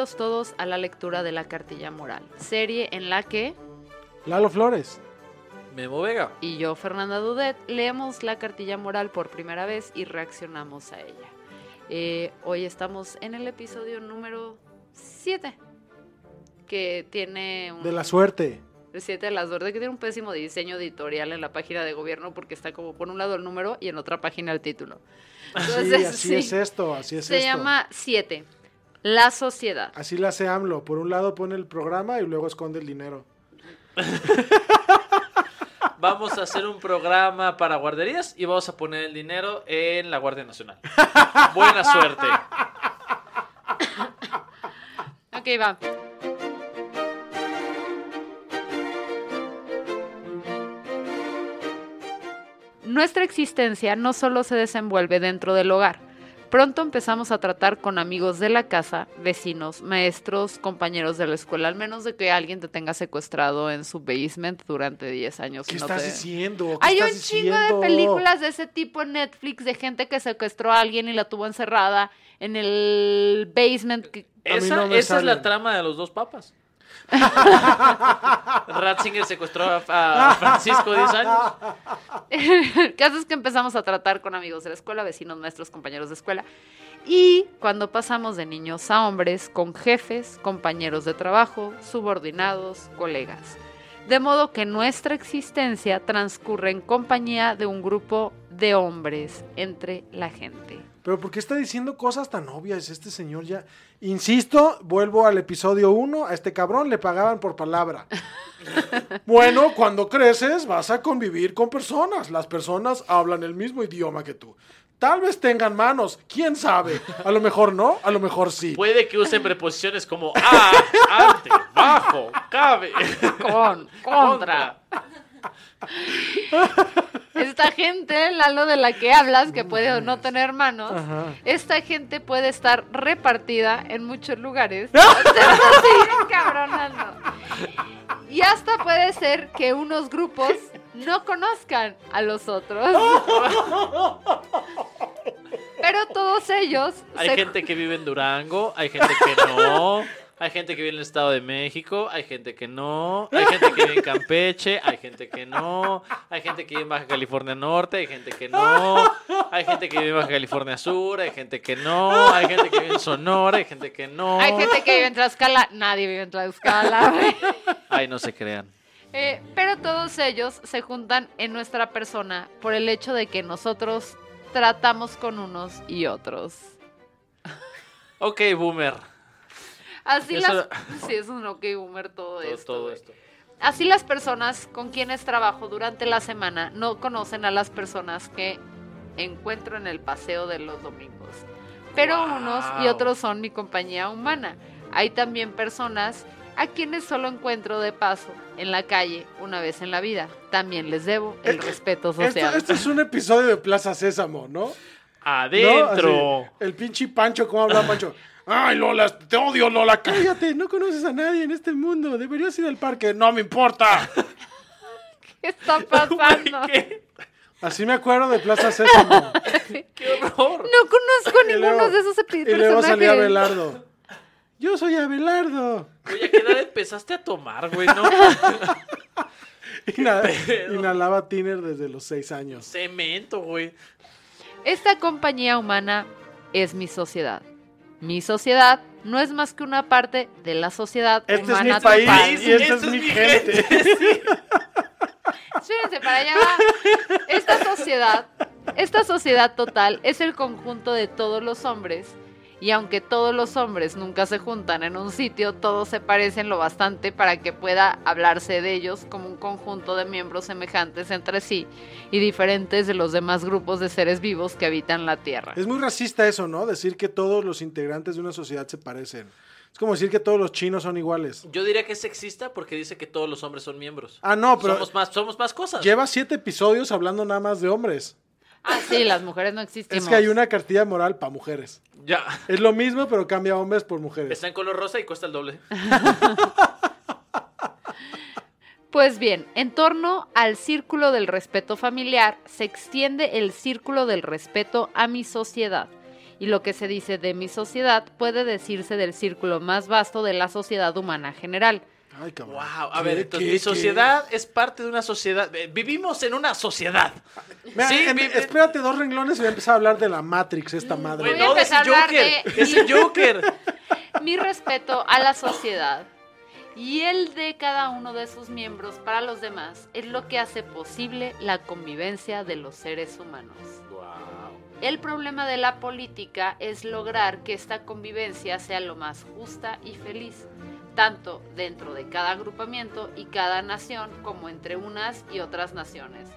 Bienvenidos todos a la lectura de la cartilla moral, serie en la que Lalo Flores. Memo Vega. y yo, Fernanda Dudet, leemos la cartilla moral por primera vez y reaccionamos a ella. Eh, hoy estamos en el episodio número 7, que tiene un... De la suerte. El 7 de la suerte, que tiene un pésimo diseño editorial en la página de gobierno porque está como por un lado el número y en otra página el título. sí, así es esto, así es Se esto. llama 7, La Sociedad. Así la hace AMLO. Por un lado pone el programa y luego esconde el dinero. Vamos a hacer un programa para guarderías y vamos a poner el dinero en la Guardia Nacional. Buena suerte. Ok, va. Nuestra existencia no solo se desenvuelve dentro del hogar. Pronto empezamos a tratar con amigos de la casa, vecinos, maestros, compañeros de la escuela, al menos de que alguien te tenga secuestrado en su basement durante 10 años. ¿Qué no estás te- diciendo? ¿Qué Hay un chingo de películas de ese tipo en Netflix de gente que secuestró a alguien y la tuvo encerrada en el basement. que- Esa, no esa es la trama de los dos papas. Ratzinger secuestró a, a Francisco 10 años. El caso es que empezamos a tratar con amigos de la escuela, vecinos, maestros, compañeros de escuela. Y cuando pasamos de niños a hombres, con jefes, compañeros de trabajo, subordinados, colegas. De modo que nuestra existencia transcurre en compañía de un grupo de hombres entre la gente. Pero ¿por qué está diciendo cosas tan obvias este señor ya? Insisto, vuelvo al episodio 1, a este cabrón le pagaban por palabra. bueno, cuando creces vas a convivir con personas. Las personas hablan el mismo idioma que tú. Tal vez tengan manos, quién sabe. A lo mejor no, a lo mejor sí. Puede que usen preposiciones como a, ante, bajo, cabe, Con, contra. Esta gente, Lalo, de la que hablas, que puede o no tener manos, Ajá. esta gente puede estar repartida en muchos lugares. Te vas a seguir encabronando. Y hasta puede ser que unos grupos no conozcan a los otros. Pero todos ellos Hay se- gente que vive en Durango, hay gente que no, hay gente que vive en el Estado de México, hay gente que no, hay gente que vive en Campeche, hay gente que no, hay gente que vive en Baja California Norte, hay gente que no, hay gente que vive en Baja California Sur, hay gente que no, hay gente que vive en Sonora, hay gente que no. hay gente que vive en Tlaxcala, nadie vive en Tlaxcala. Ay, no se crean. Eh, pero todos ellos se juntan en nuestra persona por el hecho de que nosotros tratamos con unos y otros. Ok, boomer. Así Eso- las... Sí, es un ok boomer todo, Todo, esto. todo esto. Así las personas con quienes trabajo durante la semana no conocen a las personas que encuentro en el paseo de los domingos. Pero Wow. unos y otros son mi compañía humana. Hay también personas a quienes solo encuentro de paso en la calle una vez en la vida. También les debo el respeto social. esto es un episodio de Plaza Sésamo, ¿no? ¿No? Adentro. Así, el pinche Pancho, ¿cómo habla Pancho? Ay, Lola, te odio, Lola. Cállate, no conoces a nadie en este mundo. Deberías ir al parque. No me importa. ¿Qué está pasando? ¿Qué? Así me acuerdo de Plaza Sésamo. ¡Qué horror! No conozco Y ninguno luego- de esos epi- Y luego salía personajes. Abelardo. Yo soy Abelardo. Oye, ¿a qué edad empezaste a tomar, güey? No. Inhalaba tiner desde los seis años. Cemento, güey. Esta compañía humana es mi sociedad. Mi sociedad no es más que una parte de la sociedad Este es humana mi país total. y esta es mi gente. Espérense, para allá va. Esta sociedad, esta sociedad total es el conjunto de todos los hombres Y aunque todos los hombres nunca se juntan en un sitio, todos se parecen lo bastante para que pueda hablarse de ellos como un conjunto de miembros semejantes entre sí y diferentes de los demás grupos de seres vivos que habitan la Tierra. Es muy racista eso, ¿no? Decir que todos los integrantes de una sociedad se parecen. Es como decir que todos los chinos son iguales. Yo diría que es sexista porque dice que todos los hombres son miembros. Ah, no, pero somos más, somos más cosas. lleva siete episodios hablando nada más de hombres. Ah, sí, las mujeres no existimos. Es que hay una cartilla moral para mujeres. Ya. Es lo mismo, pero cambia hombres por mujeres. Está en color rosa y cuesta el doble. Pues bien, en torno al círculo del respeto familiar se extiende el círculo del respeto a mi sociedad. Y lo que se dice de mi sociedad puede decirse del círculo más vasto de la sociedad humana general. Ay, cabrón. Wow. A ¿Qué, ver, entonces qué, mi qué? sociedad es parte de una sociedad. eh, Vivimos en una sociedad. Mira, Sí, vi- espérate dos renglones y voy a empezar a hablar de la Matrix, esta madre. Voy a Bueno, es el empezar a hablar Joker. de- Es el Joker. Mi respeto a la sociedad y el de cada uno de sus miembros para los demás es lo que hace posible la convivencia de los seres humanos. Wow. El problema de la política es lograr que esta convivencia sea lo más justa y feliz, tanto dentro de cada agrupamiento y cada nación como entre unas y otras naciones.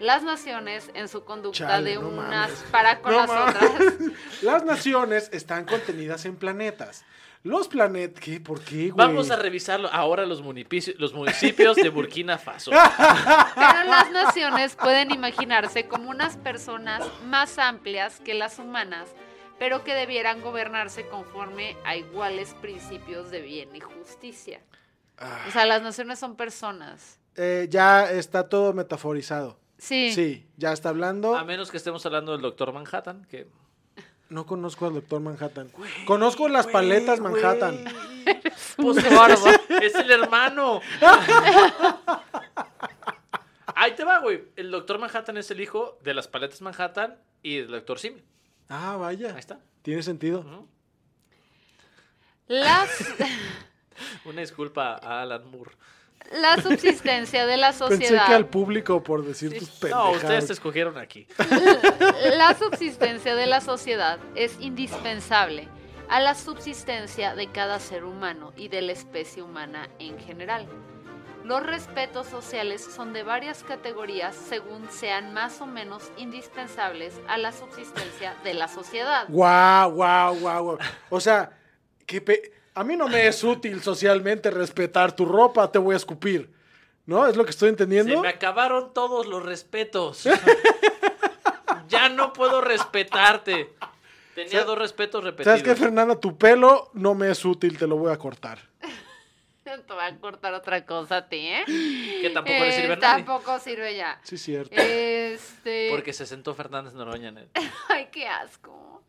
Las naciones en su conducta Chale, de no unas mames. para con No las mames. otras. Las naciones están contenidas en planetas. Los planetas, ¿qué? ¿Por qué, güey? Vamos a revisarlo ahora los municipios, los municipios de Burkina Faso. Pero las naciones pueden imaginarse como unas personas más amplias que las humanas, pero que debieran gobernarse conforme a iguales principios de bien y justicia. Ah, O sea, las naciones son personas. eh, ya está todo metaforizado. Sí. Sí, ya está hablando. A menos que estemos hablando del Doctor Manhattan, que No conozco al doctor Manhattan. conozco las paletas Manhattan. Pues es el hermano. Ahí te va, güey. El Doctor Manhattan es el hijo de las paletas Manhattan y del Doctor Simi. Ah, vaya. Ahí está. Tiene sentido. Ujú. Las, Una disculpa a Alan Moore. la subsistencia de la Pensé que sociedad. al público por decir tus No, pendejadas. ustedes te escogieron aquí. La subsistencia de la sociedad es indispensable a la subsistencia de cada ser humano y de la especie humana en general. Los respetos sociales son de varias categorías según sean más o menos indispensables a la subsistencia de la sociedad. Guau, guau, guau. O sea, que pe- a mí no me es útil socialmente respetar tu ropa, te voy a escupir. ¿No? ¿Es lo que estoy Se entendiendo? me acabaron todos los respetos. ya no puedo respetarte. Tenía ¿Sabes- dos respetos repetidos. ¿Sabes qué, Fernanda? Tu pelo no me es útil, te lo voy a cortar. Te voy a cortar otra cosa a ti, ¿eh? Que tampoco le sirve a Eh, nadie. Tampoco sirve ya. Sí, cierto. Este. Porque se sentó Fernández Noroña en él. Ay, qué asco.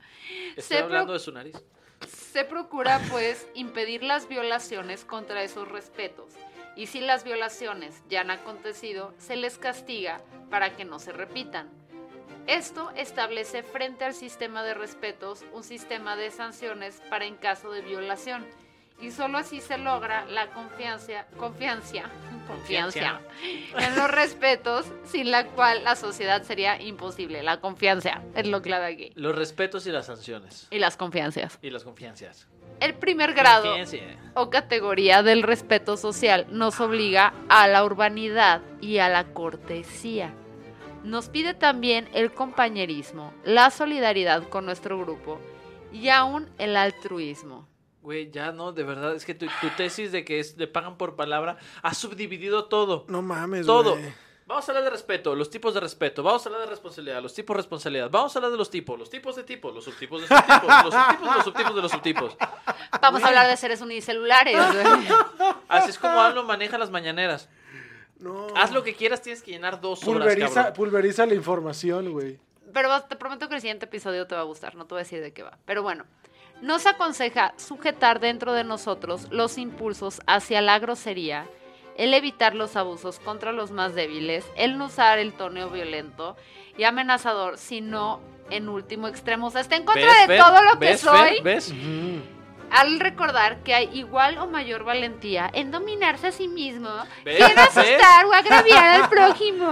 Estoy Se hablando pro- de su nariz. Se procura, pues, impedir las violaciones contra esos respetos. Y si las violaciones ya han acontecido, se les castiga para que no se repitan. Esto establece frente al sistema de respetos un sistema de sanciones para en caso de violación. Y solo así se logra la confianza, confianza, confianza en los respetos, sin la cual la sociedad sería imposible. La confianza es lo clave aquí. Los respetos y las sanciones. Y las confianzas. Y las confianzas. El primer grado o categoría del respeto social nos obliga a la urbanidad y a la cortesía. Nos pide también el compañerismo, la solidaridad con nuestro grupo y aún el altruismo. Güey, ya no, de verdad, es que tu, tu tesis de que es, le pagan por palabra ha subdividido todo. No mames, todo. Vamos a hablar de respeto, los tipos de respeto, vamos a hablar de responsabilidad, los tipos de responsabilidad, vamos a hablar de los tipos, los tipos de tipos, los subtipos de subtipos, los subtipos de los subtipos de los subtipos. Vamos a hablar de seres unicelulares. Así es como hablo, maneja las mañaneras. No. Haz lo que quieras, tienes que llenar dos horas, Pulveriza, cabrón. pulveriza la información, güey. Pero te prometo que el siguiente episodio te va a gustar, no te voy a decir de qué va. Pero bueno, nos aconseja sujetar dentro de nosotros los impulsos hacia la grosería, el evitar los abusos contra los más débiles, el no usar el tono violento y amenazador, sino en último extremo. O sea, está en contra ¿Ves, de todo lo que ¿Ves, soy. ¿Ves? Al recordar que hay igual o mayor valentía en dominarse a sí mismo, ¿Ves? que en ¿Ves? asustar o agraviar al prójimo,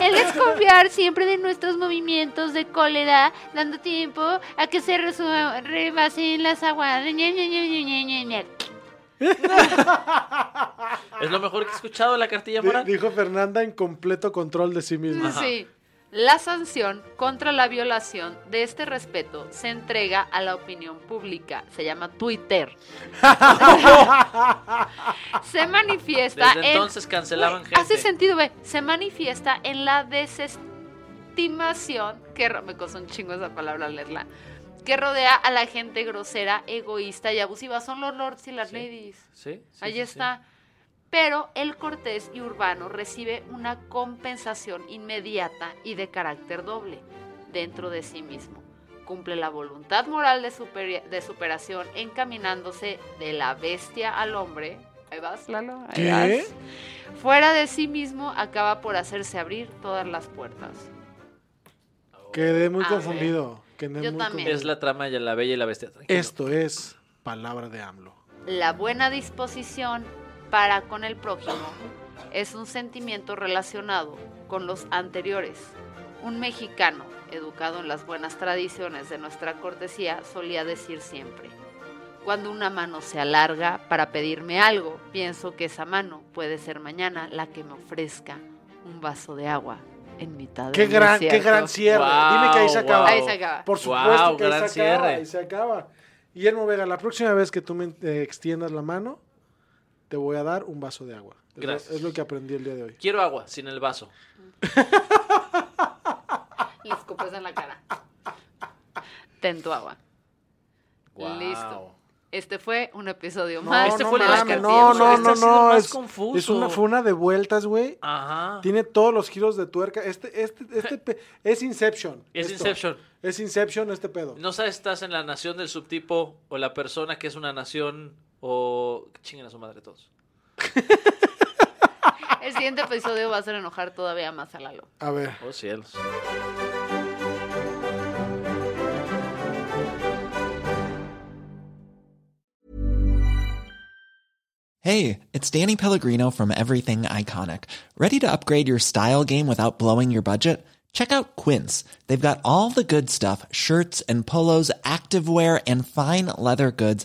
en desconfiar siempre de nuestros movimientos de cólera, dando tiempo a que se rebasen las aguas. Es lo mejor que he escuchado de la cartilla moral. Dijo Fernanda en completo control de sí misma. Ajá. Sí. La sanción contra la violación de este respeto se entrega a la opinión pública. Se llama Twitter. se manifiesta Desde en... entonces cancelaban Güey, gente. Hace sentido, ve. Se manifiesta en la desestimación, que me costó un chingo esa palabra leerla, que rodea a la gente grosera, egoísta y abusiva. Son los lords y las Sí. ladies. Sí, sí, Ahí sí, está. Pero el cortés y urbano recibe una compensación inmediata y de carácter doble dentro de sí mismo. Cumple la voluntad moral de, superi- de superación encaminándose de la bestia al hombre. Ahí vas, Lalo. ahí ¿Qué? vas. Fuera de sí mismo acaba por hacerse abrir todas las puertas. Quedé muy A confundido. Quedé Yo muy también. Es la trama de la bella y la bestia. tranquilo. Esto es palabra de AMLO. La buena disposición para con el prójimo es un sentimiento relacionado con los anteriores. Un mexicano, educado en las buenas tradiciones de nuestra cortesía, solía decir siempre, cuando una mano se alarga para pedirme algo, pienso que esa mano puede ser mañana la que me ofrezca un vaso de agua en mitad Qué del gran, qué desierto". gran cierre. Dime que ahí se Guau, acaba. guau. Ahí se acaba. Por supuesto que ahí se acaba. cierre. Ahí se acaba. Guillermo Vega, la próxima vez que tú me eh, extiendas la mano, te voy a dar un vaso de agua. Es lo- Gracias. Es lo que aprendí el día de hoy. Quiero agua, sin el vaso. Le escupes en la cara. Ten tu agua. Listo. Este fue un episodio No, más. este no fue el de las mames, cartillas, no, güey. no, Este no, no, es, confuso. es una, fue una de vueltas, güey. Ajá. Tiene todos los giros de tuerca. Este, este, este pe- es Inception. Es esto. Inception. Es Inception este pedo. No sabes si estás en la nación del subtipo o la persona que es una nación o... Chinguen a su madre todos. El siguiente episodio va a hacer enojar todavía más a Lalo. A ver. Oh cielos. Hey, it's Danny Pellegrino from Everything Iconic. Ready to upgrade your style game without blowing your budget? Check out Quince. They've got all the good stuff shirts and polos, activewear, and fine leather goods,